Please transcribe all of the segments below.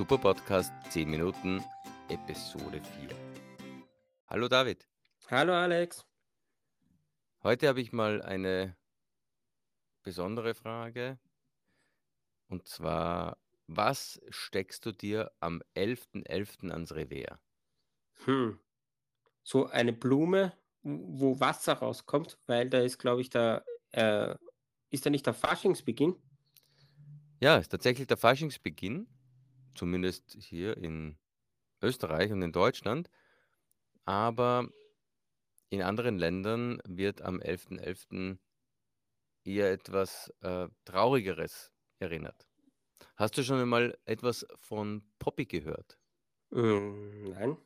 Super Podcast 10 Minuten, Episode 4. Hallo David. Hallo Alex. Heute habe ich mal eine besondere Frage. Und zwar, was steckst du dir am 11.11. ans Revier? Hm. So eine Blume, wo Wasser rauskommt, weil da ist, glaube ich, der, äh, ist da nicht der Faschingsbeginn? Ja, ist tatsächlich der Faschingsbeginn, zumindest hier in Österreich und in Deutschland. Aber in anderen Ländern wird am 11.11. eher etwas äh, Traurigeres erinnert. Hast du schon einmal etwas von Poppy gehört? Hm, nein.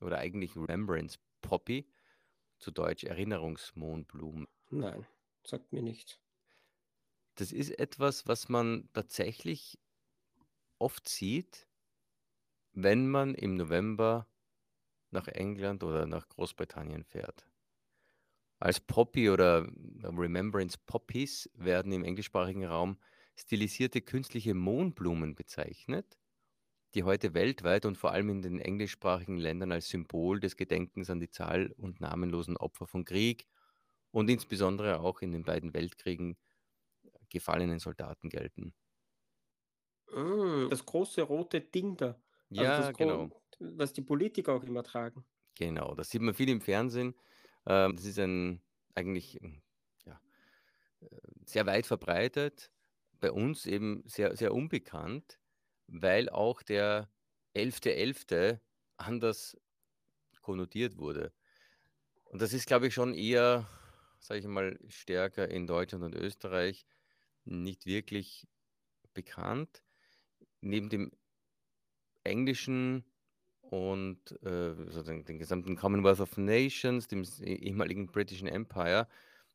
Oder eigentlich Remembrance Poppy, zu Deutsch Erinnerungsmohnblumen. Nein, sagt mir nichts. Das ist etwas, was man tatsächlich oft sieht, wenn man im November nach England oder nach Großbritannien fährt. Als Poppy oder Remembrance Poppies werden im englischsprachigen Raum stilisierte künstliche Mohnblumen bezeichnet, die heute weltweit und vor allem in den englischsprachigen Ländern als Symbol des Gedenkens an die Zahl und namenlosen Opfer von Krieg und insbesondere auch in den beiden Weltkriegen gefallenen Soldaten gelten. Mm, das große rote Ding da. Also Ja, genau. was die Politiker auch immer tragen. Genau, das sieht man viel im Fernsehen. Ähm, das ist ein eigentlich ähm, ja, äh, sehr weit verbreitet, bei uns eben sehr, sehr unbekannt, weil auch der 11.11. anders konnotiert wurde. Und das ist, glaube ich, schon eher, sage ich mal, stärker in Deutschland und Österreich nicht wirklich bekannt. Neben dem Englischen und äh, sozusagen den gesamten Commonwealth of Nations, dem s- ehemaligen Britischen Empire,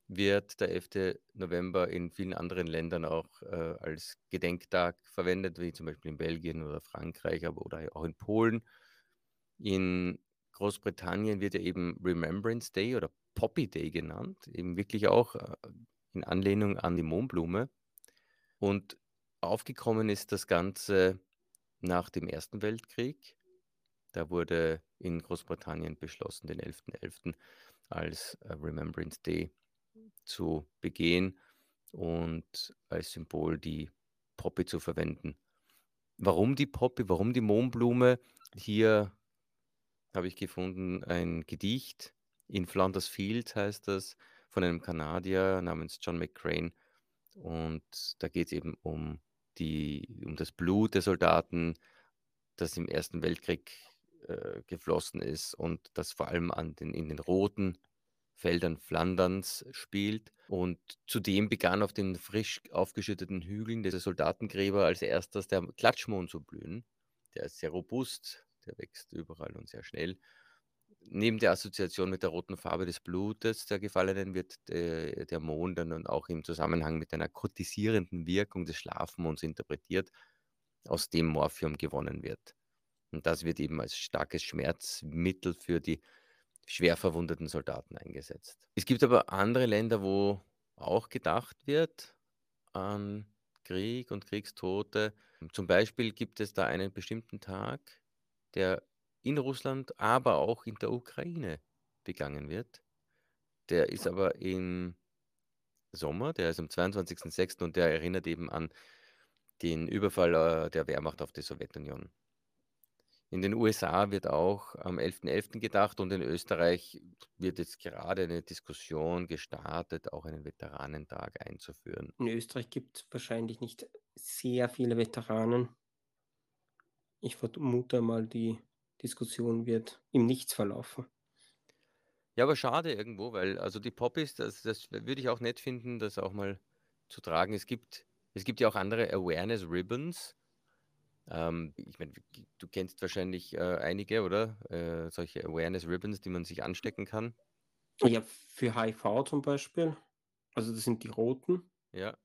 wird der 11. November in vielen anderen Ländern auch äh, als Gedenktag verwendet, wie zum Beispiel in Belgien oder Frankreich, aber oder auch in Polen. In Großbritannien wird ja eben Remembrance Day oder Poppy Day genannt, eben wirklich auch äh, in Anlehnung an die Mohnblume. Und aufgekommen ist das Ganze nach dem Ersten Weltkrieg. Da wurde in Großbritannien beschlossen, den 11.11. als äh, Remembrance Day zu begehen und als Symbol die Poppy zu verwenden. Warum die Poppy, warum die Mohnblume? Hier habe ich gefunden ein Gedicht, in Flanders Fields heißt das, von einem Kanadier namens John McCrane. Und da geht es eben um, die, um das Blut der Soldaten, das im Ersten Weltkrieg äh, geflossen ist und das vor allem an den, in den roten Feldern Flanderns spielt. Und zudem begann auf den frisch aufgeschütteten Hügeln dieser Soldatengräber als erstes der Klatschmohn zu blühen. Der ist sehr robust, der wächst überall und sehr schnell. Neben der Assoziation mit der roten Farbe des Blutes der Gefallenen wird äh, der Mond dann auch im Zusammenhang mit einer kotisierenden Wirkung des Schlafmonds interpretiert, aus dem Morphium gewonnen wird. Und das wird eben als starkes Schmerzmittel für die schwer verwundeten Soldaten eingesetzt. Es gibt aber andere Länder, wo auch gedacht wird an Krieg und Kriegstote. Zum Beispiel gibt es da einen bestimmten Tag, der in Russland, aber auch in der Ukraine begangen wird. Der ist aber im Sommer, der ist am 22.06. und der erinnert eben an den Überfall äh, der Wehrmacht auf die Sowjetunion. In den USA wird auch am 11.11. gedacht und in Österreich wird jetzt gerade eine Diskussion gestartet, auch einen Veteranentag einzuführen. In Österreich gibt es wahrscheinlich nicht sehr viele Veteranen. Ich vermute mal, die Diskussion wird im Nichts verlaufen. Ja, aber schade irgendwo, weil also die Poppies, das, das würde ich auch nett finden, das auch mal zu tragen. Es gibt, es gibt ja auch andere Awareness Ribbons. Ähm, ich meine, du kennst wahrscheinlich äh, einige, oder? Äh, solche Awareness Ribbons, die man sich anstecken kann. Ja, für HIV zum Beispiel. Also das sind die roten. Ja,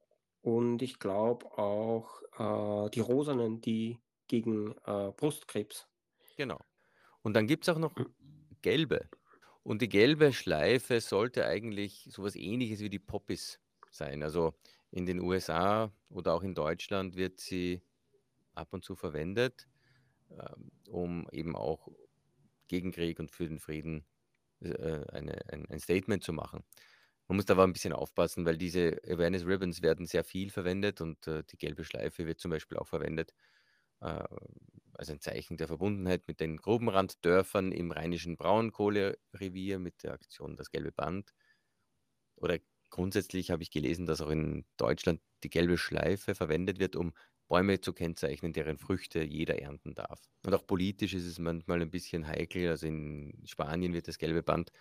Und ich glaube auch äh, die rosanen, die gegen äh, Brustkrebs. Genau. Und dann gibt es auch noch Mhm. gelbe. Und die gelbe Schleife sollte eigentlich sowas ähnliches wie die Poppies sein. Also in den USA oder auch in Deutschland wird sie ab und zu verwendet, ähm, um eben auch gegen Krieg und für den Frieden äh, eine, ein, ein Statement zu machen. Man muss da aber ein bisschen aufpassen, weil diese Awareness Ribbons werden sehr viel verwendet und äh, die gelbe Schleife wird zum Beispiel auch verwendet äh, als ein Zeichen der Verbundenheit mit den Grubenranddörfern im rheinischen Braunkohlerevier mit der Aktion Das Gelbe Band. Oder grundsätzlich habe ich gelesen, dass auch in Deutschland die gelbe Schleife verwendet wird, um Bäume zu kennzeichnen, deren Früchte jeder ernten darf. Und auch politisch ist es manchmal ein bisschen heikel. Also in Spanien wird das gelbe Band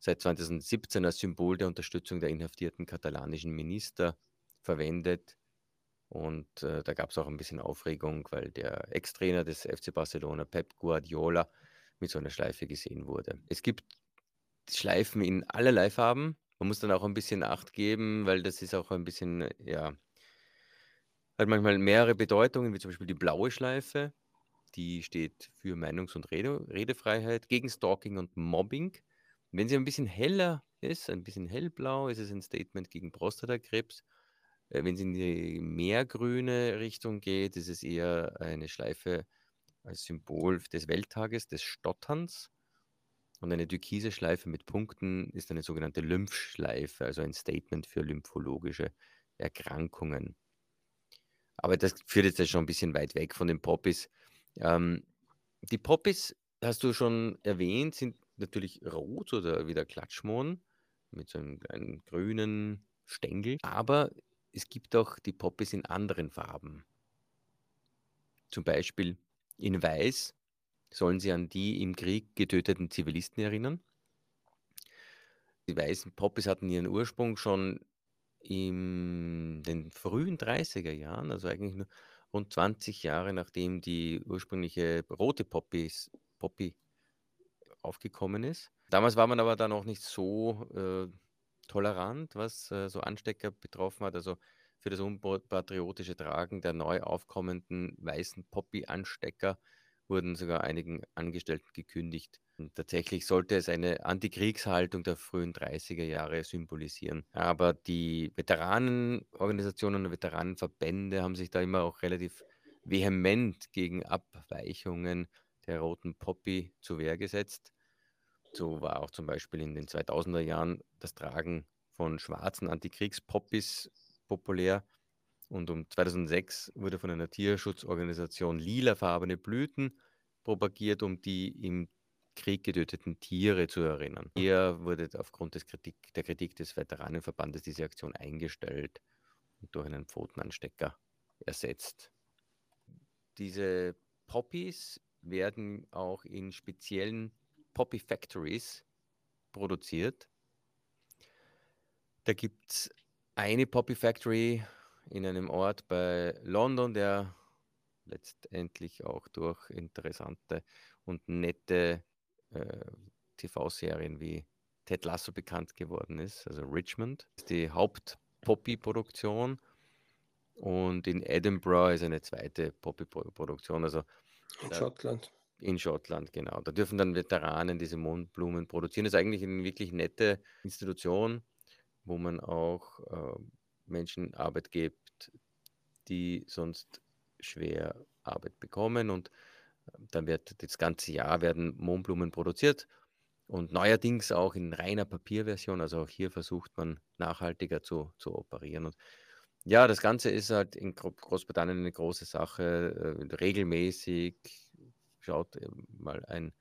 seit 2017 als Symbol der Unterstützung der inhaftierten katalanischen Minister verwendet. Und äh, da gab es auch ein bisschen Aufregung, weil der Ex-Trainer des FC Barcelona, Pep Guardiola, mit so einer Schleife gesehen wurde. Es gibt Schleifen in allerlei Farben. Man muss dann auch ein bisschen Acht geben, weil das ist auch ein bisschen, ja, hat manchmal mehrere Bedeutungen, wie zum Beispiel die blaue Schleife. Die steht für Meinungs- und Rede Redefreiheit, gegen Stalking und Mobbing. Wenn sie ein bisschen heller ist, ein bisschen hellblau, ist es ein Statement gegen Prostatakrebs. Äh, wenn es in die meergrüne Richtung geht, ist es eher eine Schleife als Symbol des Welttages, des Stotterns. Und eine türkise Schleife mit Punkten ist eine sogenannte Lymphschleife, also ein Statement für lymphologische Erkrankungen. Aber das führt jetzt schon ein bisschen weit weg von den Poppies. Ähm, die Poppies, hast du schon erwähnt, sind natürlich rot oder wie der Klatschmohn mit so einem kleinen grünen Stängel. Aber es gibt auch die Poppies in anderen Farben. Zum Beispiel in Weiß sollen sie an die im Krieg getöteten Zivilisten erinnern. Die weißen Poppies hatten ihren Ursprung schon in den frühen 30er Jahren, also eigentlich nur rund 20 Jahre nachdem die ursprüngliche rote Poppies, Poppy aufgekommen ist. Damals war man aber da noch nicht so äh, tolerant, was äh, so Anstecker betroffen hat. Also für das unpatriotische Tragen der neu aufkommenden weißen Poppy-Anstecker wurden sogar einigen Angestellten gekündigt. Und tatsächlich sollte es eine Antikriegshaltung der frühen 30er Jahre symbolisieren. Aber die Veteranenorganisationen und Veteranenverbände haben sich da immer auch relativ vehement gegen Abweichungen der roten Poppy zur Wehr gesetzt. So war auch zum Beispiel in den 2000er Jahren das Tragen von schwarzen Antikriegspoppys populär. Und um 2006 wurde von einer Tierschutzorganisation lilafarbene Blüten propagiert, um die im Krieg getöteten Tiere zu erinnern. Hier wurde aufgrund des Kritik, der Kritik des Veteranenverbandes diese Aktion eingestellt und durch einen Pfotenanstecker ersetzt. Diese Poppies werden auch in speziellen Poppy Factories produziert. Da gibt es eine Poppy Factory in einem Ort bei London, der letztendlich auch durch interessante und nette äh, TV-Serien wie Ted Lasso bekannt geworden ist, also Richmond, die Haupt-Poppy-Produktion und in Edinburgh ist eine zweite Poppy-Produktion, also in Schottland. In Schottland, genau. Da dürfen dann Veteranen diese Mondblumen produzieren. Das ist eigentlich eine wirklich nette Institution, wo man auch äh, Menschen Arbeit gibt, die sonst schwer Arbeit bekommen. Und äh, dann wird das ganze Jahr werden Mohnblumen produziert und neuerdings auch in reiner Papierversion. Also auch hier versucht man nachhaltiger zu, zu operieren. Und ja, das Ganze ist halt in Großbritannien eine große Sache, äh, regelmäßig schaut mal ein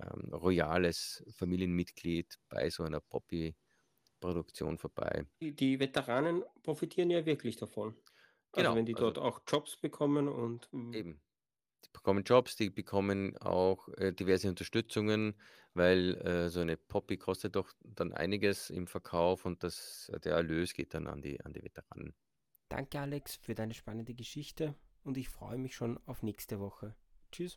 ähm, royales Familienmitglied bei so einer Poppy-Produktion vorbei. Die, die, Veteranen profitieren ja wirklich davon. Also genau. Also wenn die dort also, auch Jobs bekommen und. Eben. Die bekommen Jobs, die bekommen auch äh, diverse Unterstützungen, weil äh, so eine Poppy kostet doch dann einiges im Verkauf und das, der Erlös geht dann an die, an die Veteranen. Danke, Alex, für deine spannende Geschichte und ich freue mich schon auf nächste Woche. Tschüss.